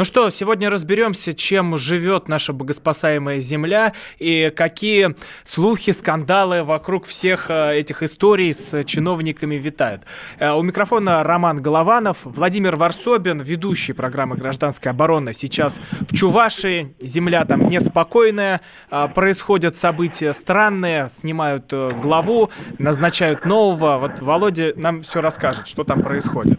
Ну что, сегодня разберемся, чем живет наша богоспасаемая земля и какие слухи, скандалы вокруг всех э, этих историй с чиновниками витают. Э, у микрофона Роман Голованов, Владимир Варсобин, ведущий программы «Гражданская оборона». Сейчас в Чувашии, земля там неспокойная, э, происходят события странные, снимают главу, назначают нового. Вот Володя нам все расскажет, что там происходит.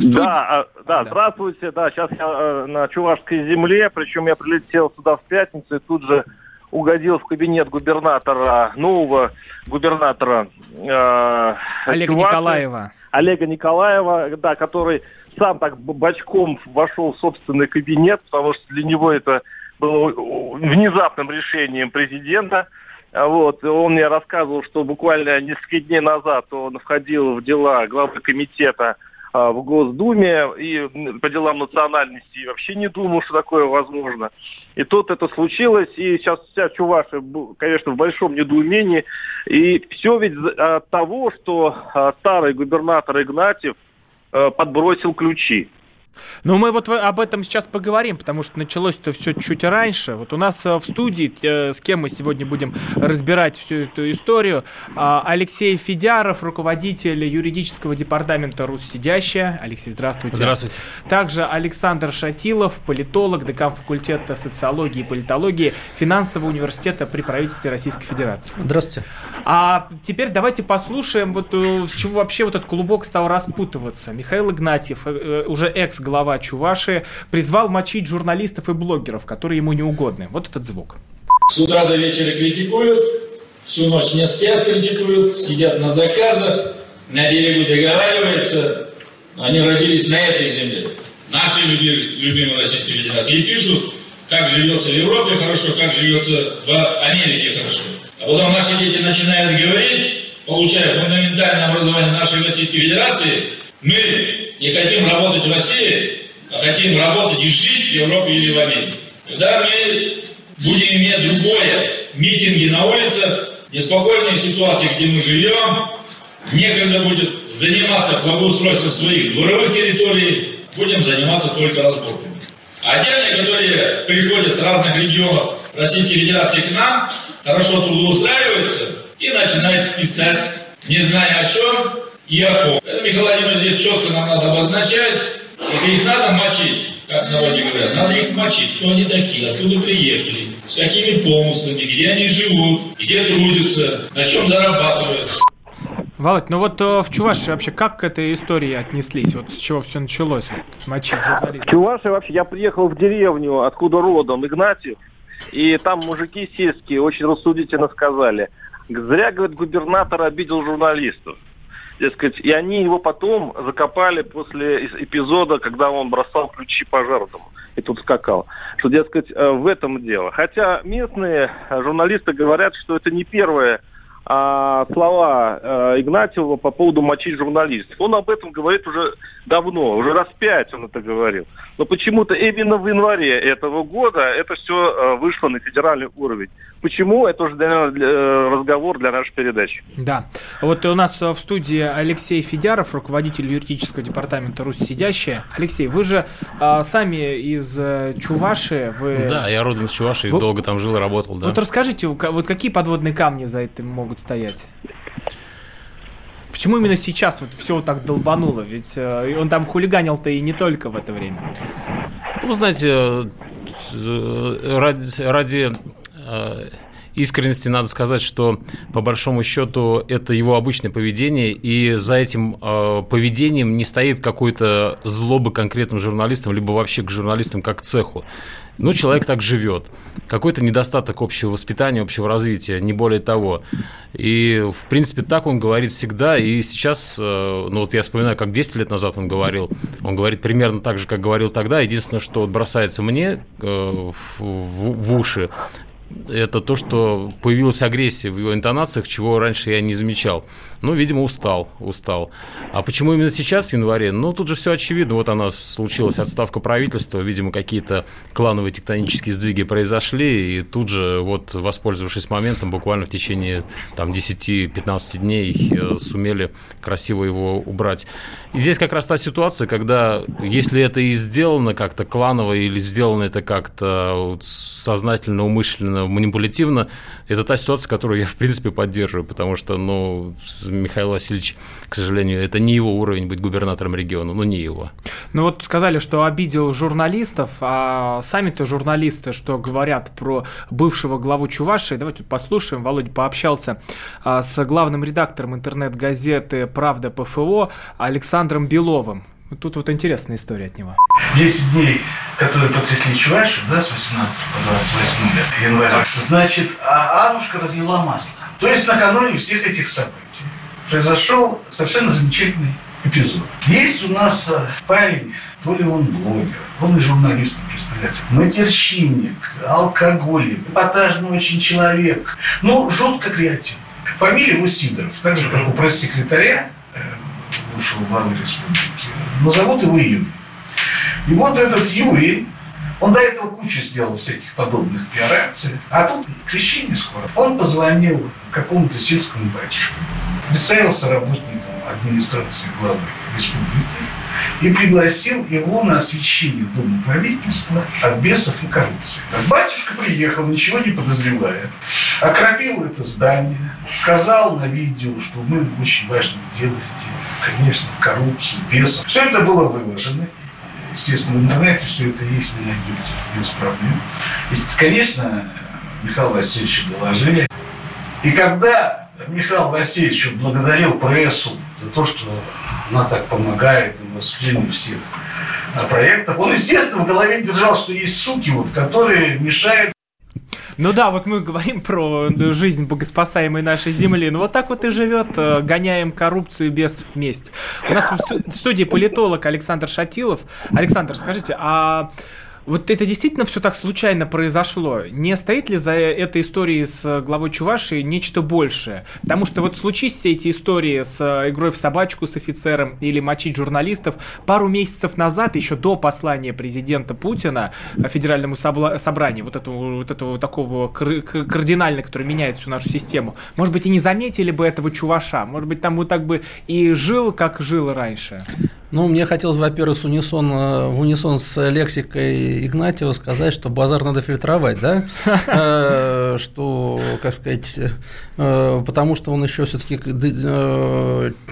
Студ... Да, а, да, да, здравствуйте. Да, сейчас я э, на Чувашской земле, причем я прилетел сюда в пятницу и тут же угодил в кабинет губернатора, нового губернатора э, Олега Чуваши, Николаева. Олега Николаева, да, который сам так бочком вошел в собственный кабинет, потому что для него это было внезапным решением президента. Вот, он мне рассказывал, что буквально несколько дней назад он входил в дела главы комитета а, в Госдуме и по делам национальности вообще не думал, что такое возможно. И тут это случилось, и сейчас вся Чувашия, конечно, в большом недоумении. И все ведь от того, что а, старый губернатор Игнатьев а, подбросил ключи. Ну, мы вот об этом сейчас поговорим, потому что началось это все чуть раньше. Вот у нас э, в студии, э, с кем мы сегодня будем разбирать всю эту историю, а, Алексей Федяров, руководитель юридического департамента «Руссидящая». Алексей, здравствуйте. Здравствуйте. Также Александр Шатилов, политолог, декан факультета социологии и политологии финансового университета при правительстве Российской Федерации. Здравствуйте. А теперь давайте послушаем, вот э, с чего вообще вот этот клубок стал распутываться. Михаил Игнатьев, уже экс глава Чуваши, призвал мочить журналистов и блогеров, которые ему не угодны. Вот этот звук. С утра до вечера критикуют, всю ночь не спят, критикуют, сидят на заказах, на берегу договариваются. Они родились на этой земле, нашей любимой Российской Федерации, и пишут, как живется в Европе хорошо, как живется в Америке хорошо. А потом наши дети начинают говорить, получая фундаментальное образование нашей Российской Федерации, мы не хотим работать в России, а хотим работать и жить в Европе или в Америке. Когда мы будем иметь другое, митинги на улицах, неспокойные ситуации, где мы живем, некогда будет заниматься благоустройством своих дворовых территорий, будем заниматься только разборками. А отдельные, которые приходят с разных регионов Российской Федерации к нам, хорошо трудоустраиваются и начинают писать, не зная о чем, и окоп. Это, Михаил Владимирович, здесь четко нам надо обозначать. Если их надо мочить, как в народе говорят, надо их мочить. Кто они такие, откуда приехали, с какими помыслами, где они живут, где трудятся, на чем зарабатывают. Володь, ну вот э, в Чувашии вообще как к этой истории отнеслись? Вот с чего все началось? Вот, мочить журналистов. В Чувашии вообще, я приехал в деревню, откуда родом Игнатьев, и там мужики сельские очень рассудительно сказали, зря, говорит, губернатор обидел журналистов дескать, и они его потом закопали после эпизода, когда он бросал ключи пожарному и тут скакал. Что, дескать, э, в этом дело. Хотя местные журналисты говорят, что это не первое а, слова а, Игнатьева по поводу мочить журналистов. Он об этом говорит уже давно, уже раз пять он это говорил. Но почему-то именно в январе этого года это все а, вышло на федеральный уровень. Почему? Это уже, наверное, для, э, разговор для нашей передачи. Да. Вот у нас в студии Алексей Федяров, руководитель юридического департамента «Русь сидящая». Алексей, вы же а, сами из э, Чуваши. Вы... Да, я родом из Чуваши, вы... долго там жил и работал. Да. Вот расскажите, вот какие подводные камни за этим могут стоять? Почему именно сейчас вот все вот так долбануло? Ведь э, он там хулиганил-то и не только в это время. Ну, знаете, ради, ради искренности надо сказать, что по большому счету это его обычное поведение, и за этим э, поведением не стоит какой-то злобы конкретным журналистам, либо вообще к журналистам как к цеху. Ну, человек так живет. Какой-то недостаток общего воспитания, общего развития, не более того. И, в принципе, так он говорит всегда. И сейчас, э, ну вот я вспоминаю, как 10 лет назад он говорил. Он говорит примерно так же, как говорил тогда. Единственное, что бросается мне э, в уши, это то, что появилась агрессия в его интонациях, чего раньше я не замечал. Ну, видимо, устал, устал. А почему именно сейчас, в январе? Ну, тут же все очевидно. Вот она случилась, отставка правительства, видимо, какие-то клановые тектонические сдвиги произошли, и тут же, вот, воспользовавшись моментом, буквально в течение там 10-15 дней э, сумели красиво его убрать. И здесь как раз та ситуация, когда, если это и сделано как-то кланово, или сделано это как-то сознательно, умышленно, манипулятивно, это та ситуация, которую я, в принципе, поддерживаю, потому что, ну, Михаил Васильевич, к сожалению, это не его уровень быть губернатором региона, ну, не его. Ну, вот сказали, что обидел журналистов, а сами-то журналисты, что говорят про бывшего главу Чувашии, давайте послушаем. Володя пообщался а, с главным редактором интернет-газеты «Правда ПФО» Александром Беловым. Тут вот интересная история от него. 10 дней, которые потрясли Чувашию, да, с 18 по 28 января, значит, а Анушка разлила масло. То есть накануне всех этих событий произошел совершенно замечательный эпизод. Есть у нас э, парень, то ли он блогер, он и журналист, представляете, матерщинник, алкоголик, эпатажный очень человек, ну, жутко креативный. Фамилия его Сидоров, так же, как у пресс-секретаря главы республики, но зовут его Юрий. И вот этот Юрий, он до этого кучу сделал всяких подобных пиар-акций, а тут крещение скоро. Он позвонил какому-то сельскому батюшке, представился работником администрации главы республики и пригласил его на освещение Дома правительства от бесов и коррупции. Батюшка приехал, ничего не подозревая, окропил это здание, сказал на видео, что мы очень важное дело. Конечно, коррупция, бесов. Все это было выложено. Естественно, в интернете все это есть, вы найдете без проблем. И, конечно, Михаил Васильевич доложили. И когда Михаил Васильевич благодарил прессу за то, что она так помогает в осуществлении всех проектов, он, естественно, в голове держал, что есть суки, вот, которые мешают ну да, вот мы говорим про жизнь богоспасаемой нашей земли. Ну вот так вот и живет, э, гоняем коррупцию без вместе. У нас в студии политолог Александр Шатилов. Александр, скажите, а вот это действительно все так случайно произошло? Не стоит ли за этой историей с главой Чувашии нечто большее? Потому что вот случись все эти истории с игрой в собачку с офицером или мочить журналистов пару месяцев назад, еще до послания президента Путина Федеральному собранию, вот этого, вот этого такого кардинально, который меняет всю нашу систему, может быть, и не заметили бы этого Чуваша, может быть, там вот так бы и жил, как жил раньше. Ну, мне хотелось, во-первых, с унисон, э, в унисон с лексикой Игнатьева сказать, что базар надо фильтровать, да, э, что, как сказать, э, потому что он еще все-таки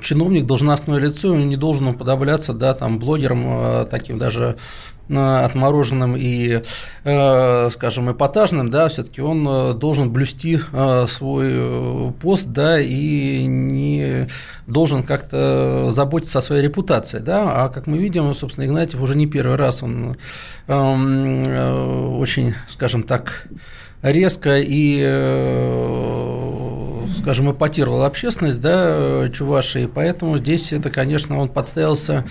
чиновник, должностное лицо, он не должен уподобляться, да, там, блогерам, таким даже отмороженным и, э, скажем, эпатажным, да, все-таки он э, должен блюсти э, свой пост, да, и не должен как-то заботиться о своей репутации, да, а как мы видим, собственно, Игнатьев уже не первый раз он эм, очень, скажем так, резко и скажем, эпатировал общественность, да, Чувашии, поэтому здесь это, конечно, он подставился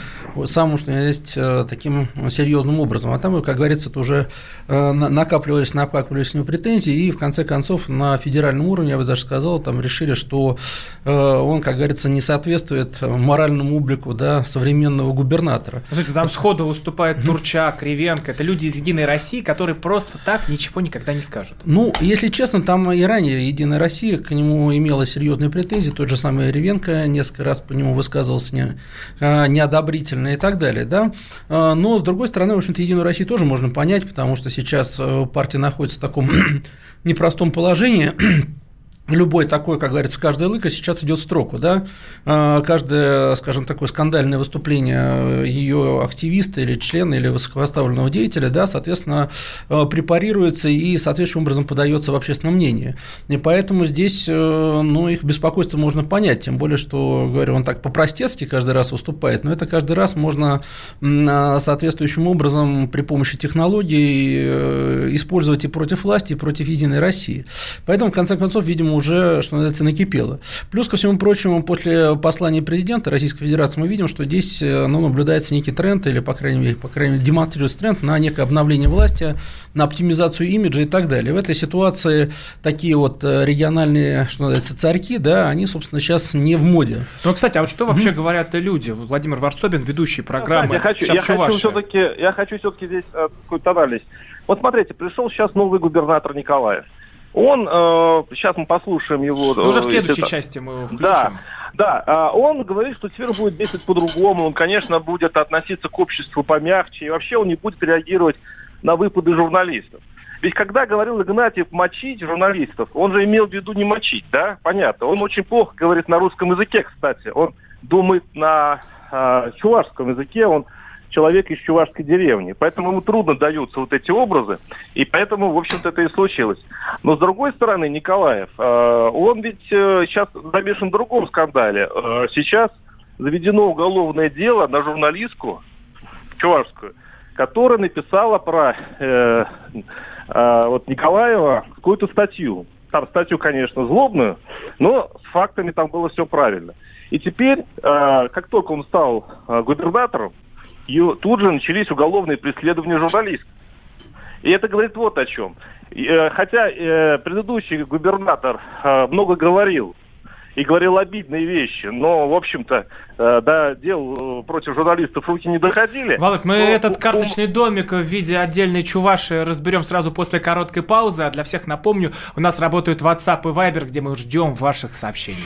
самым, что есть, э, таким серьезным образом. А там, как говорится, это уже э, накапливались, накапливались у него претензии, и в конце концов на федеральном уровне, я бы даже сказал, там решили, что э, он, как говорится, не соответствует моральному облику да, современного губернатора. Смотрите, там сходу выступает Турчак, Кривенко, это люди из «Единой России», которые просто так ничего никогда не скажут. Ну, если честно, там и ранее «Единая Россия» к нему имела серьезные претензии, тот же самый Ревенко несколько раз по нему высказывался не, а, неодобрительно и так далее, да, а, но, с другой стороны, в общем-то, Единую Россию тоже можно понять, потому что сейчас э, партия находится в таком непростом положении, любой такой, как говорится, каждая лыка сейчас идет строку, да, а, каждое, скажем, такое скандальное выступление ее активиста или члена или высокопоставленного деятеля, да, соответственно, а, препарируется и соответствующим образом подается в общественном мнении. И поэтому здесь, э, ну, их беспокойство можно понять, тем более, что, говорю, он так по-простецки каждый раз выступает, но это каждый раз можно соответствующим образом при помощи технологий э, использовать и против власти, и против Единой России. Поэтому, в конце концов, видимо, уже, что называется, накипело. Плюс, ко всему прочему, после послания президента Российской Федерации мы видим, что здесь ну, наблюдается некий тренд, или, по крайней мере, по крайней мере, демонстрируется тренд на некое обновление власти, на оптимизацию имиджа и так далее. В этой ситуации такие вот региональные, что называется, царьки, да, они, собственно, сейчас не в моде. Ну, кстати, а вот что вообще mm-hmm. говорят люди? Владимир Варсобин, ведущий программы я хочу, я хочу все-таки, я хочу все-таки здесь э, какой-то анализ. Вот смотрите, пришел сейчас новый губернатор Николаев. Он, э, сейчас мы послушаем его. Ну, уже в следующей это, части мы его включим. Да, да, э, он говорит, что теперь будет действовать по-другому. Он, конечно, будет относиться к обществу помягче. И вообще он не будет реагировать на выпады журналистов. Ведь когда говорил Игнатьев мочить журналистов, он же имел в виду не мочить, да? Понятно. Он очень плохо говорит на русском языке, кстати. Он думает на э, чувашском языке, он человек из чувашской деревни. Поэтому ему трудно даются вот эти образы, и поэтому, в общем-то, это и случилось. Но, с другой стороны, Николаев, э, он ведь э, сейчас замешан в другом скандале. Э, сейчас заведено уголовное дело на журналистку чувашскую, которая написала про э, э, вот Николаева какую-то статью. Там статью, конечно, злобную, но с фактами там было все правильно. И теперь, э, как только он стал э, губернатором, тут же начались уголовные преследования журналистов. И это говорит вот о чем. Э, хотя предыдущий губернатор много говорил и говорил обидные вещи, но, в общем-то, э, да, дел против журналистов руки не доходили. Володь, мы но, этот карточный домик в виде отдельной чуваши разберем сразу после короткой паузы, а для всех напомню, у нас работают WhatsApp и Viber, где мы ждем ваших сообщений.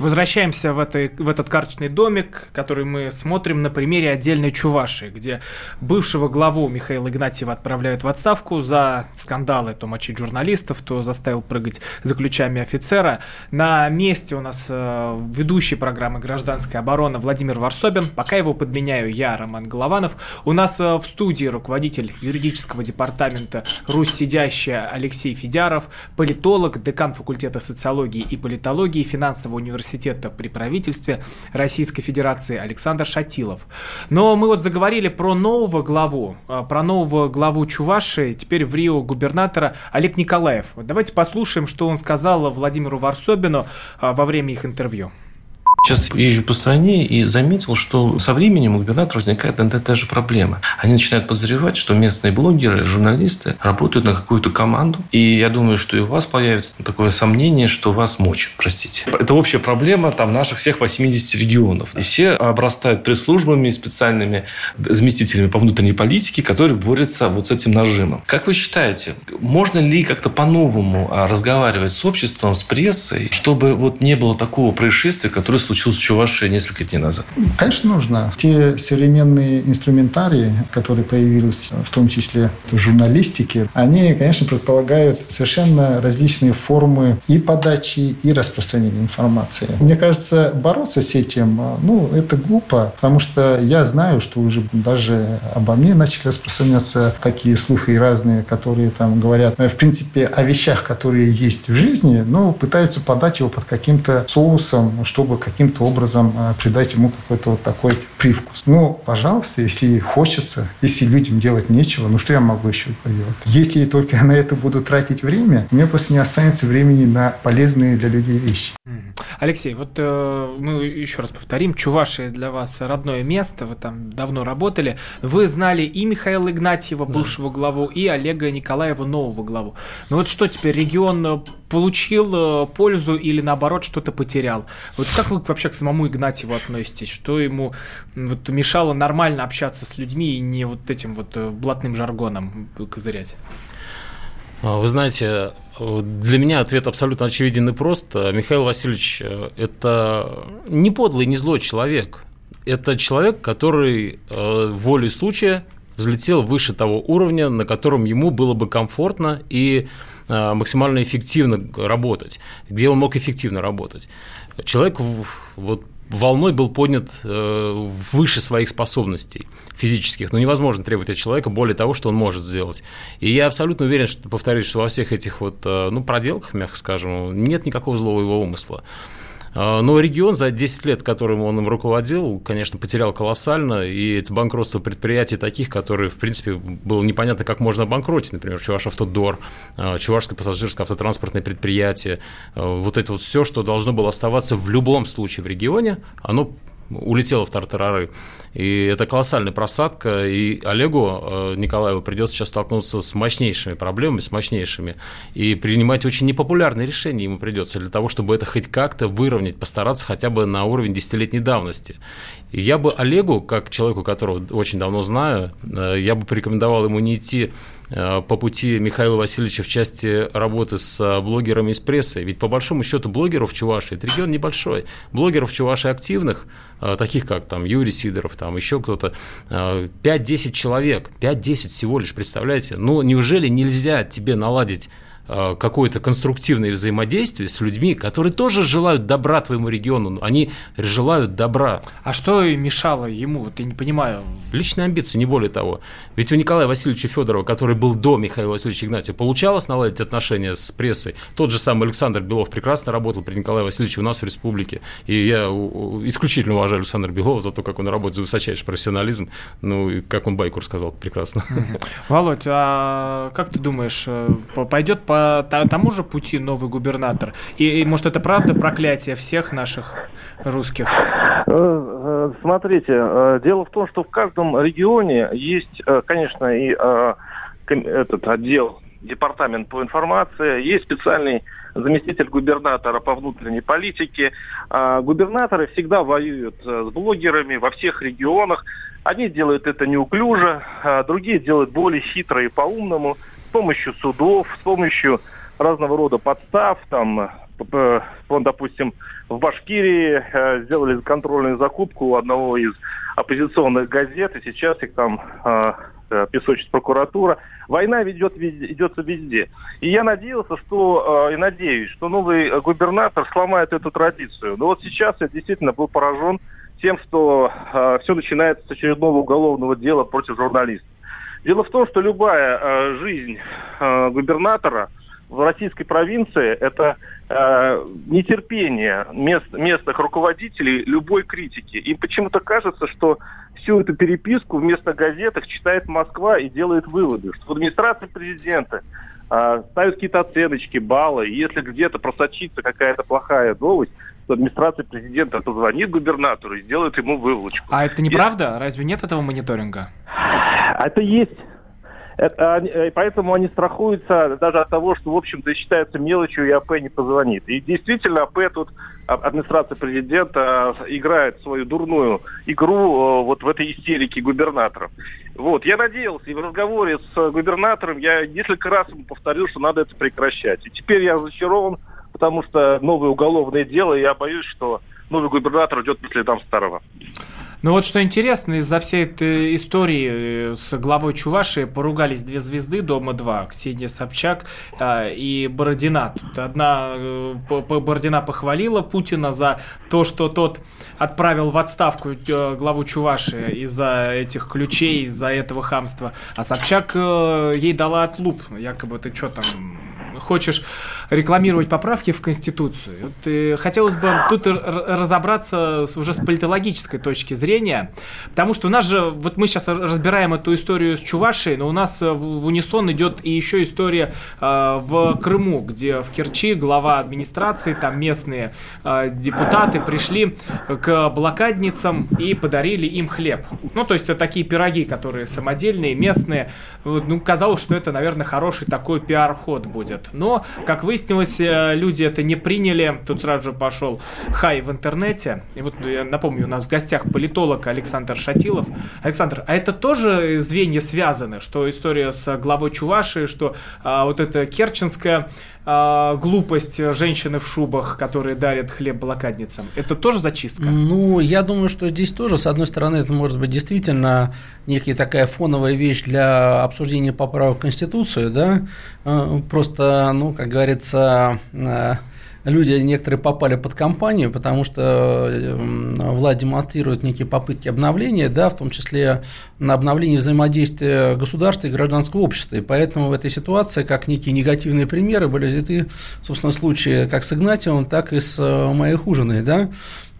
Возвращаемся в, этой, в этот карточный домик, который мы смотрим на примере отдельной Чуваши, где бывшего главу Михаила Игнатьева отправляют в отставку за скандалы, то мочить журналистов, то заставил прыгать за ключами офицера. На месте у нас э, ведущий программы «Гражданская оборона» Владимир Варсобин. Пока его подменяю я, Роман Голованов. У нас э, в студии руководитель юридического департамента «Русь сидящая» Алексей Федяров, политолог, декан факультета социологии и политологии финансового университета университета при правительстве Российской Федерации Александр Шатилов. Но мы вот заговорили про нового главу, а, про нового главу Чуваши, теперь в Рио губернатора Олег Николаев. Давайте послушаем, что он сказал Владимиру Варсобину а, во время их интервью. Сейчас езжу по стране и заметил, что со временем у губернатора возникает одна и та же проблема. Они начинают подозревать, что местные блогеры, журналисты работают на какую-то команду. И я думаю, что и у вас появится такое сомнение, что вас мочат, простите. Это общая проблема там наших всех 80 регионов. И все обрастают пресс-службами специальными заместителями по внутренней политике, которые борются вот с этим нажимом. Как вы считаете, можно ли как-то по-новому а, разговаривать с обществом, с прессой, чтобы вот не было такого происшествия, которое случилось в Чувашии несколько дней назад? Конечно, нужно. Те современные инструментарии, которые появились, в том числе в журналистике, они, конечно, предполагают совершенно различные формы и подачи, и распространения информации. Мне кажется, бороться с этим, ну, это глупо, потому что я знаю, что уже даже обо мне начали распространяться такие слухи разные, которые там говорят, в принципе, о вещах, которые есть в жизни, но пытаются подать его под каким-то соусом, чтобы каким каким-то образом э, придать ему какой-то вот такой привкус. Ну, пожалуйста, если хочется, если людям делать нечего, ну что я могу еще поделать? Если только я на это буду тратить время, у меня просто не останется времени на полезные для людей вещи. Алексей, вот э, мы еще раз повторим, Чувашия для вас родное место, вы там давно работали. Вы знали и Михаила Игнатьева, бывшего да. главу, и Олега Николаева, нового главу. Ну вот что теперь, регион получил пользу или наоборот что-то потерял. Вот как вы вообще к самому Игнатьеву относитесь? Что ему вот, мешало нормально общаться с людьми и не вот этим вот блатным жаргоном козырять? А, вы знаете, для меня ответ абсолютно очевиден и прост. Михаил Васильевич – это не подлый, не злой человек. Это человек, который э, волей случая взлетел выше того уровня, на котором ему было бы комфортно и э, максимально эффективно работать, где он мог эффективно работать. Человек вот волной был поднят э, выше своих способностей физических. Но невозможно требовать от человека более того, что он может сделать. И я абсолютно уверен, что, повторюсь, что во всех этих вот, э, ну, проделках, мягко скажем, нет никакого злого его умысла. А, но регион за 10 лет, которым он им руководил, конечно, потерял колоссально, и это банкротство предприятий таких, которые, в принципе, было непонятно, как можно обанкротить, например, Чувашавтодор, а, Чувашское пассажирское автотранспортное предприятие, а, вот это вот все, что должно было оставаться в любом случае в регионе, оно улетела в тартарары. И это колоссальная просадка, и Олегу э, Николаеву придется сейчас столкнуться с мощнейшими проблемами, с мощнейшими, и принимать очень непопулярные решения ему придется для того, чтобы это хоть как-то выровнять, постараться хотя бы на уровень десятилетней давности. И я бы Олегу, как человеку, которого очень давно знаю, э, я бы порекомендовал ему не идти э, по пути Михаила Васильевича в части работы с блогерами из прессы. Ведь по большому счету блогеров в Чувашии, это регион небольшой, блогеров в Чувашии активных, таких как там Юрий Сидоров, там еще кто-то, 5-10 человек, 5-10 всего лишь, представляете? Ну, неужели нельзя тебе наладить какое-то конструктивное взаимодействие с людьми, которые тоже желают добра твоему региону, они желают добра. А что мешало ему, вот я не понимаю? Личные амбиции, не более того. Ведь у Николая Васильевича Федорова, который был до Михаила Васильевича Игнатьева, получалось наладить отношения с прессой. Тот же самый Александр Белов прекрасно работал при Николае Васильевиче у нас в республике. И я исключительно уважаю Александра Белова за то, как он работает за высочайший профессионализм. Ну, и как он байку рассказал, прекрасно. Володь, а как ты думаешь, э, пойдет по тому же пути новый губернатор? И, и может это правда проклятие всех наших русских? Э, э, смотрите, э, дело в том, что в каждом регионе есть, конечно, и этот отдел, департамент по информации, есть специальный заместитель губернатора по внутренней политике. Губернаторы всегда воюют с блогерами во всех регионах. Одни делают это неуклюже, другие делают более хитро и по-умному с помощью судов, с помощью разного рода подстав, там, он, допустим, в Башкирии э, сделали контрольную закупку у одного из оппозиционных газет, и сейчас их там э, э песочит прокуратура. Война ведет, ведется везде. И я надеялся, что, и надеюсь, что новый губернатор сломает эту традицию. Но вот сейчас я действительно был поражен тем, что э, все начинается с очередного уголовного дела против журналистов. Дело в том, что любая э, жизнь э, губернатора в российской провинции это э, нетерпение мест, местных руководителей любой критики. Им почему-то кажется, что всю эту переписку в местных газетах читает Москва и делает выводы, что в администрации президента э, ставят какие-то оценочки, баллы, и если где-то просочится какая-то плохая новость, администрация президента позвонит губернатору и сделает ему выволочку. А это неправда? И... Разве нет этого мониторинга? А это есть. Это, э, поэтому они страхуются даже от того, что, в общем-то, считается мелочью, и АП не позвонит. И действительно, АП тут, а, администрация президента, играет свою дурную игру э, вот в этой истерике губернаторов. Вот, я надеялся, и в разговоре с губернатором я несколько раз ему повторил, что надо это прекращать. И теперь я разочарован, потому что новое уголовное дело, и я боюсь, что новый губернатор идет по следам старого. Ну вот что интересно, из-за всей этой истории э, с главой Чувашии поругались две звезды Дома-2, Ксения Собчак э, и Бородина. Одна э, Бородина похвалила Путина за то, что тот отправил в отставку э, главу Чувашии из-за этих ключей, из-за этого хамства, а Собчак э, ей дала отлуп, якобы ты что там хочешь рекламировать поправки в Конституцию. Вот, э, хотелось бы тут разобраться уже с политологической точки зрения, потому что у нас же, вот мы сейчас разбираем эту историю с Чувашией, но у нас э, в, унисон идет и еще история э, в Крыму, где в Керчи глава администрации, там местные э, депутаты пришли к блокадницам и подарили им хлеб. Ну, то есть это такие пироги, которые самодельные, местные. Ну, казалось, что это, наверное, хороший такой пиар-ход будет. Но, как выяснилось, э, люди это не приняли. Тут сразу же пошел хай в интернете. И вот я напомню, у нас в гостях политолог Александр Шатилов. Александр, а это тоже звенья связаны, что история с главой Чувашии, что а, вот эта керченская а, глупость женщины в шубах, которые дарят хлеб блокадницам, это тоже зачистка? Ну, я думаю, что здесь тоже, с одной стороны, это может быть действительно некая такая фоновая вещь для обсуждения поправок в Конституцию, да, а, просто, ну, как говорится, а, люди некоторые попали под кампанию, потому что эм, власть демонстрирует некие попытки обновления, да, в том числе на обновление взаимодействия государства и гражданского общества. И поэтому в этой ситуации, как некие негативные примеры, были взяты, собственно, случаи как с Игнатьевым, так и с э, моей Хужиной, да,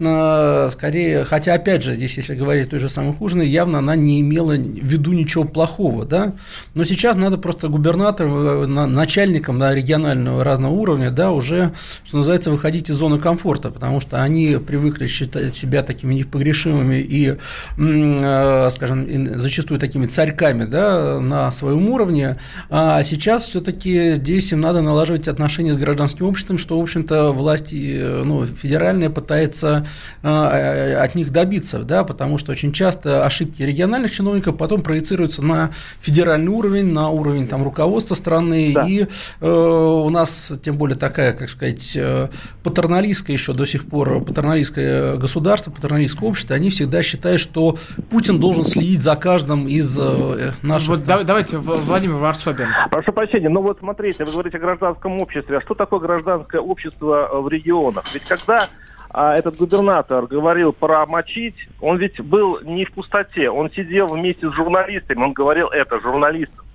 скорее, хотя, опять же, здесь, если говорить той же самой Хужиной, явно она не имела в виду ничего плохого, да, но сейчас надо просто губернаторам, э, начальникам да, регионального разного уровня, да, уже, что называется, выходить из зоны комфорта, потому что они привыкли считать себя такими непогрешимыми и, э, скажем, зачастую такими царьками, да, на своем уровне, а сейчас все-таки здесь им надо налаживать отношения с гражданским обществом, что, в общем-то, власть э, ну, федеральная пытается Э, от них добиться, да, потому что очень часто ошибки региональных чиновников потом проецируются на федеральный уровень, на уровень там, руководства страны, да. и э, у нас, тем более такая, как сказать, э, патерналистская еще до сих пор, патерналистское государство, патерналистское общество, они всегда считают, что Путин должен следить за каждым из э, наших... Вот там... давайте, Владимир Варсобин. Прошу прощения, ну вот смотрите, вы говорите о гражданском обществе, а что такое гражданское общество в регионах? Ведь когда а этот губернатор говорил про мочить, он ведь был не в пустоте, он сидел вместе с журналистами, он говорил это журналистам.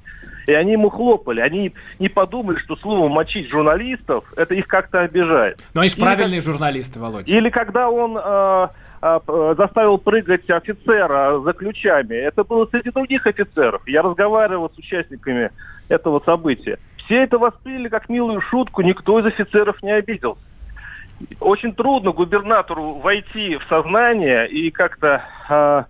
И они ему хлопали, они не подумали, что слово «мочить журналистов» это их как-то обижает. Но они же правильные как... журналисты, Володя. Или когда он э, э, заставил прыгать офицера за ключами, это было среди других офицеров. Я разговаривал с участниками этого события. Все это восприняли как милую шутку, никто из офицеров не обиделся очень трудно губернатору войти в сознание и как-то а,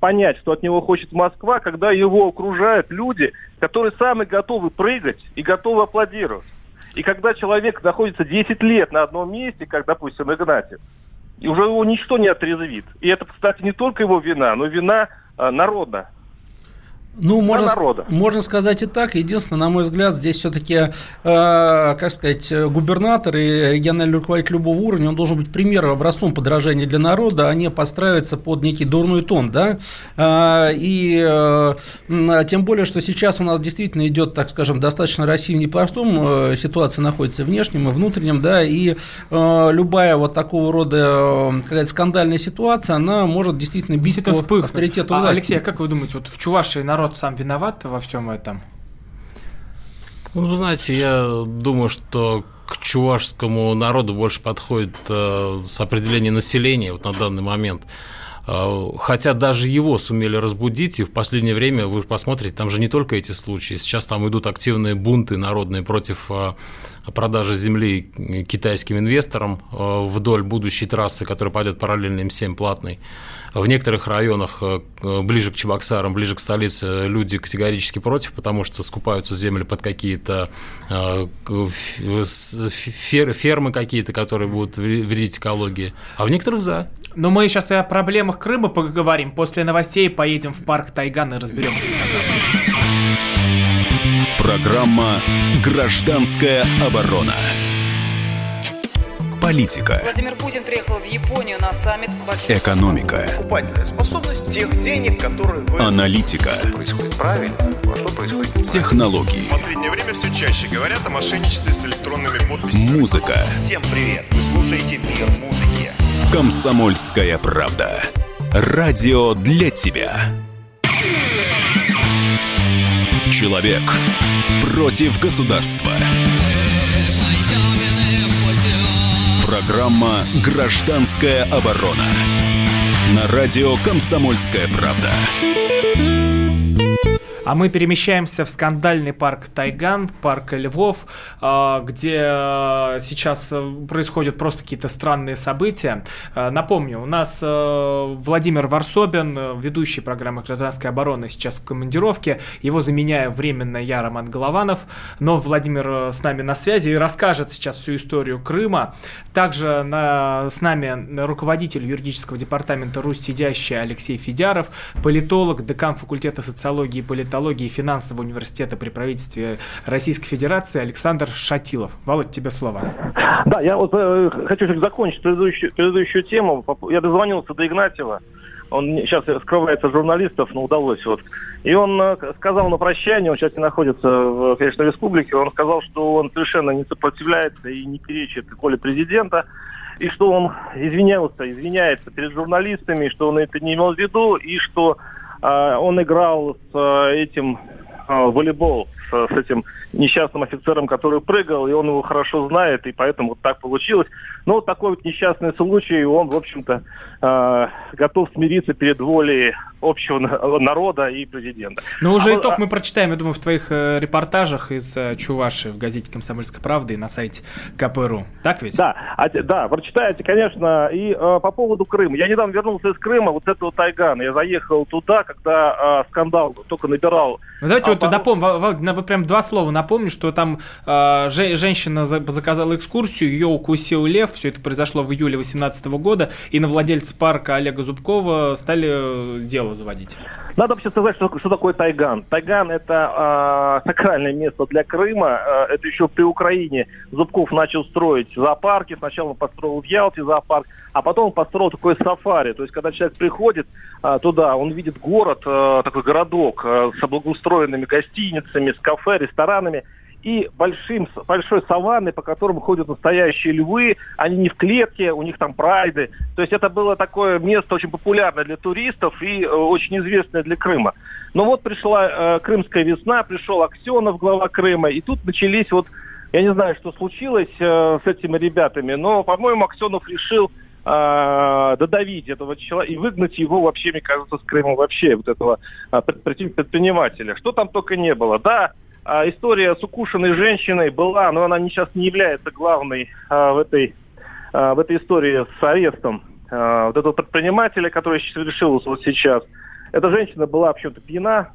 понять, что от него хочет Москва, когда его окружают люди, которые сами готовы прыгать и готовы аплодировать. И когда человек находится 10 лет на одном месте, как, допустим, Игнатьев, и уже его ничто не отрезвит. И это, кстати, не только его вина, но вина а, народа. Ну, можно, народа. можно сказать и так. Единственное, на мой взгляд, здесь все-таки, э, как сказать, губернатор и региональный руководитель любого уровня, он должен быть примером, образцом подражания для народа, а не подстраиваться под некий дурной тон, да. Э, и э, тем более, что сейчас у нас действительно идет, так скажем, достаточно Россия в непростом э, ситуации находится внешнем и внутреннем, да, и э, любая вот такого рода э, какая-то скандальная ситуация, она может действительно бить по авторитету а, власти. Алексей, а как вы думаете, вот в Чувашии народ народ сам виноват во всем этом? Ну, знаете, я думаю, что к чувашскому народу больше подходит э, с определения населения вот на данный момент. Э, хотя даже его сумели разбудить, и в последнее время, вы посмотрите, там же не только эти случаи. Сейчас там идут активные бунты народные против э, продажи земли китайским инвесторам э, вдоль будущей трассы, которая пойдет параллельно М7 платной. В некоторых районах ближе к Чебоксарам, ближе к столице, люди категорически против, потому что скупаются земли под какие-то фермы какие-то, которые будут вредить экологии. А в некоторых за. Но мы сейчас о проблемах Крыма поговорим. После новостей поедем в парк Тайган и разберем этот скандал. Программа «Гражданская оборона». Политика. Владимир Путин приехал в Японию на саммит большой... Экономика. Покупательная способность тех денег, которые вы... Аналитика. Что происходит правильно, а что происходит неправильно. Технологии. В последнее время все чаще говорят о мошенничестве с электронными подписями. Музыка. Всем привет! Вы слушаете «Мир музыки». Комсомольская правда. Радио для тебя. Человек против государства. Программа «Гражданская оборона». На радио «Комсомольская правда». А мы перемещаемся в скандальный парк Тайган, парк Львов, а, где а, сейчас э, происходят просто какие-то странные события. А, напомню, у нас э, Владимир Варсобин, э, ведущий программы «Гражданская оборона», сейчас в командировке. Его заменяю временно я, Роман Голованов. Но Владимир с нами на связи и расскажет сейчас всю историю Крыма. Также на, с нами руководитель юридического департамента «Русь сидящая» Алексей Федяров, политолог, декан факультета социологии и политологии политологии и финансового университета при правительстве Российской Федерации Александр Шатилов. Володь, тебе слово. Да, я вот э, хочу закончить предыдущую, предыдущую тему. Я дозвонился до Игнатьева. Он сейчас скрывается журналистов, но удалось вот. И он э, сказал на прощание, он сейчас не находится, в, конечно, республике, он сказал, что он совершенно не сопротивляется и не перечит Коле президента, и что он извинялся, извиняется перед журналистами, что он это не имел в виду, и что он играл с э, этим а, волейбол с, с этим несчастным офицером, который прыгал, и он его хорошо знает, и поэтому вот так получилось. Но вот такой вот несчастный случай, он, в общем-то, э, готов смириться перед волей общего народа и президента. Ну, уже а, итог а... мы прочитаем, я думаю, в твоих э, репортажах из э, Чуваши в газете «Комсомольская правда» и на сайте КПРУ. Так ведь? Да, а, да, прочитаете, конечно. И э, по поводу Крыма. Я недавно вернулся из Крыма, вот с этого Тайгана. Я заехал туда, когда э, скандал только набирал. Вы знаете, а, вот по... напомню, вы прям два слова напомню, что там э, женщина заказала экскурсию, ее укусил лев, все это произошло в июле 2018 года, и на владельца парка Олега Зубкова стали дело дело заводить? Надо вообще сказать, что, что такое Тайган. Тайган – это э, сакральное место для Крыма. Э, это еще при Украине Зубков начал строить зоопарки. Сначала он построил в Ялте зоопарк, а потом он построил такой сафари. То есть, когда человек приходит э, туда, он видит город, э, такой городок э, с облагоустроенными гостиницами, с кафе, ресторанами – и большим, большой саванной, по которым ходят настоящие львы. Они не в клетке, у них там прайды. То есть это было такое место очень популярное для туристов и э, очень известное для Крыма. Но вот пришла э, крымская весна, пришел Аксенов, глава Крыма, и тут начались вот, я не знаю, что случилось э, с этими ребятами, но, по-моему, Аксенов решил э, додавить этого человека и выгнать его вообще, мне кажется, с Крыма вообще, вот этого э, предпринимателя. Что там только не было. Да, а, история с укушенной женщиной была, но она сейчас не является главной а, в, этой, а, в этой истории с арестом а, вот этого предпринимателя, который решил вот сейчас. Эта женщина была вообще-то пьяна,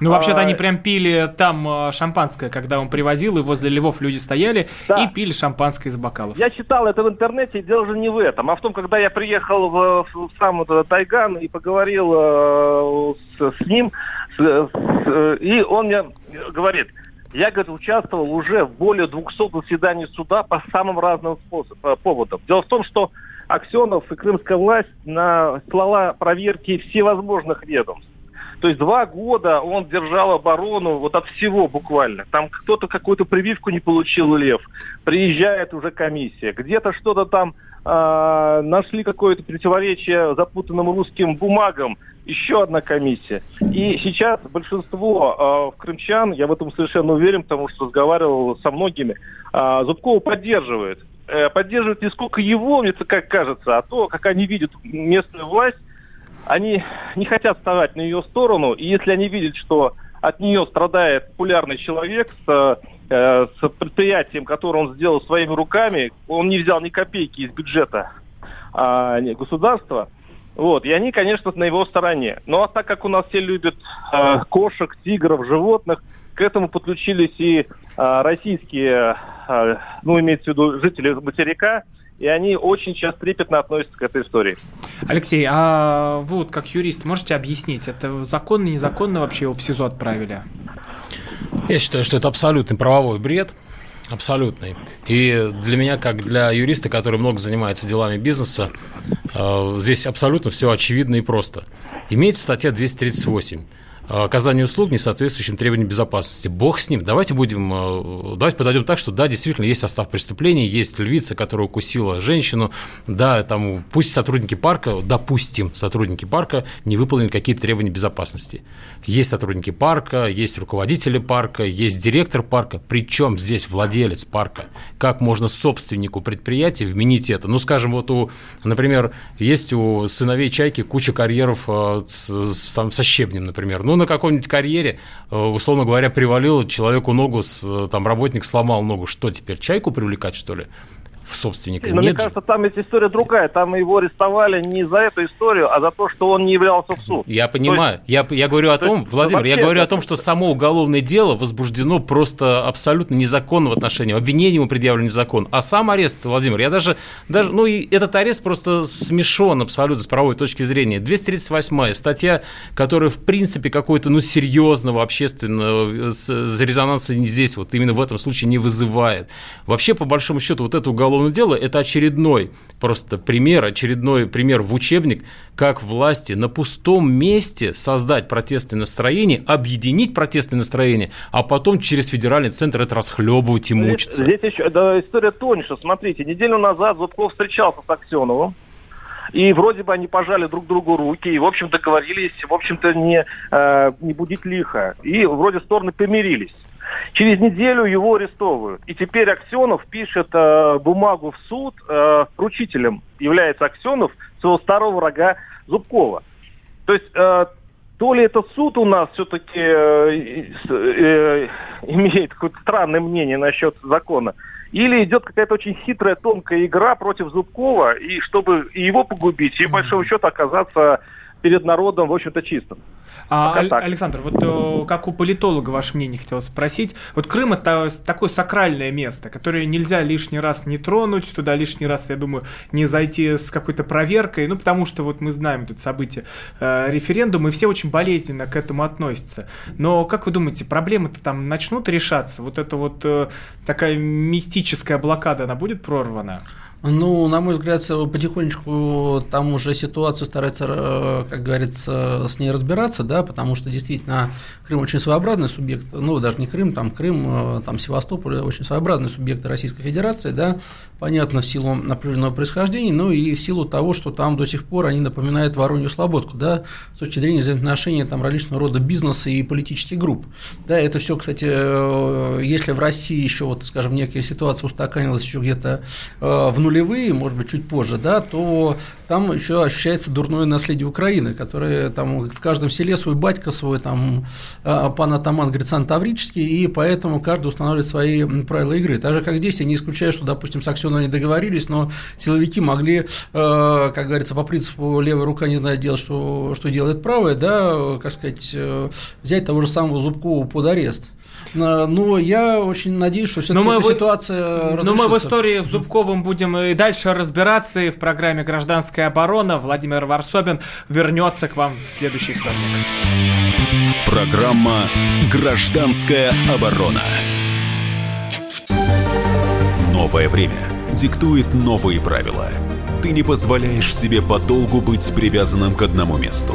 ну, вообще-то а, они прям пили там а, шампанское, когда он привозил, и возле Львов люди стояли да. и пили шампанское из бокалов. Я читал это в интернете, и дело же не в этом, а в том, когда я приехал в, в сам вот Тайган и поговорил э, с, с ним, и он мне говорит, я, говорит, участвовал уже в более 200 заседаний суда по самым разным способам, поводам. Дело в том, что Аксенов и крымская власть наслала проверки всевозможных ведомств. То есть два года он держал оборону вот от всего буквально. Там кто-то какую-то прививку не получил Лев, приезжает уже комиссия, где-то что-то там э, нашли какое-то противоречие запутанным русским бумагам, еще одна комиссия. И сейчас большинство э, крымчан, я в этом совершенно уверен, потому что разговаривал со многими, э, Зубкова поддерживает. Э, поддерживает не сколько его, мне как кажется, а то, как они видят местную власть, они не хотят вставать на ее сторону, и если они видят, что от нее страдает популярный человек с, э, с предприятием, которое он сделал своими руками, он не взял ни копейки из бюджета а, государства, вот, и они, конечно, на его стороне. Ну а так как у нас все любят э, кошек, тигров, животных, к этому подключились и э, российские, э, ну, имеется в виду жители материка, и они очень сейчас трепетно относятся к этой истории. Алексей, а вы вот как юрист можете объяснить, это законно, незаконно вообще его в СИЗО отправили? Я считаю, что это абсолютный правовой бред. Абсолютный. И для меня, как для юриста, который много занимается делами бизнеса, э, здесь абсолютно все очевидно и просто. Имеется статья 238 Э, оказание услуг, не соответствующим требованиям безопасности. Бог с ним. Давайте будем, э, давайте подойдем так, что да, действительно есть состав преступлений, есть львица, которая укусила женщину, да, там, пусть сотрудники парка, допустим, сотрудники парка не выполнили какие-то требования безопасности. Есть сотрудники парка, есть руководители парка, есть директор парка, причем здесь владелец парка. Как можно собственнику предприятия вменить это? Ну, скажем, вот у, например, есть у сыновей Чайки куча карьеров э, там, со щебнем, например. Ну, на какой-нибудь карьере, э, условно говоря, привалил человеку ногу, с, э, там работник сломал ногу, что теперь, чайку привлекать, что ли? Собственника. Но Нет мне же. кажется, там есть история другая. Там его арестовали не за эту историю, а за то, что он не являлся в суд. Я понимаю. я, я говорю о то том, есть Владимир, я говорю о том, что само уголовное дело возбуждено просто абсолютно незаконно в отношении. Обвинение ему предъявлено незаконно. А сам арест, Владимир, я даже, даже, ну и этот арест просто смешон абсолютно с правовой точки зрения. 238 статья, которая в принципе какой-то, ну, серьезного общественного с, с резонанса не здесь, вот именно в этом случае не вызывает. Вообще, по большому счету, вот это уголовное дело, это очередной просто пример, очередной пример в учебник, как власти на пустом месте создать протестное настроение, объединить протестное настроение, а потом через федеральный центр это расхлебывать и мучиться. Здесь еще да, история тоньше. Смотрите, неделю назад Зубков встречался с Аксеновым. И вроде бы они пожали друг другу руки, и, в общем, договорились, в общем-то, не, э, не будить лихо. И вроде стороны помирились. Через неделю его арестовывают. И теперь Аксенов пишет э, бумагу в суд. Э, поручителем является Аксенов, своего старого врага Зубкова. То есть э, то ли это суд у нас все-таки э, э, имеет какое-то странное мнение насчет закона, или идет какая-то очень хитрая, тонкая игра против Зубкова, и чтобы его погубить, и, по большому счету, оказаться перед народом, в общем-то, чистым. А, Аль-. Александр, вот э, как у политолога ваше мнение хотел спросить. Вот Крым это такое сакральное место, которое нельзя лишний раз не тронуть, туда лишний раз, я думаю, не зайти с какой-то проверкой, ну потому что вот мы знаем тут события э, референдума, и все очень болезненно к этому относятся. Но как вы думаете, проблемы-то там начнут решаться? Вот эта вот э, такая мистическая блокада, она будет прорвана? Ну, на мой взгляд, потихонечку там уже ситуацию старается, э, как говорится, с ней разбираться, да, потому что действительно Крым очень своеобразный субъект, ну, даже не Крым, там Крым, э, там Севастополь, очень своеобразный субъект Российской Федерации, да, понятно, в силу определенного происхождения, ну и в силу того, что там до сих пор они напоминают Воронью Слободку, да, с точки зрения взаимоотношений там различного рода бизнеса и политических групп. Да, это все, кстати, э, если в России еще, вот, скажем, некая ситуация устаканилась еще где-то в нулевые, может быть, чуть позже, да, то там еще ощущается дурное наследие Украины, которое там в каждом селе свой батька, свой там э, пан атаман Грицан Таврический, и поэтому каждый устанавливает свои правила игры. Так же, как здесь, я не исключаю, что, допустим, с Аксеновым они договорились, но силовики могли, э, как говорится, по принципу левая рука не знает делать, что, что делает правая, да, э, как сказать, э, взять того же самого Зубкова под арест. Но но я очень надеюсь, что все-таки эта в- ситуация Но мы в разрешится. истории с Зубковым будем и дальше разбираться. И в программе «Гражданская оборона» Владимир Варсобин вернется к вам в следующий вторник. Программа «Гражданская оборона». Новое время диктует новые правила. Ты не позволяешь себе подолгу быть привязанным к одному месту.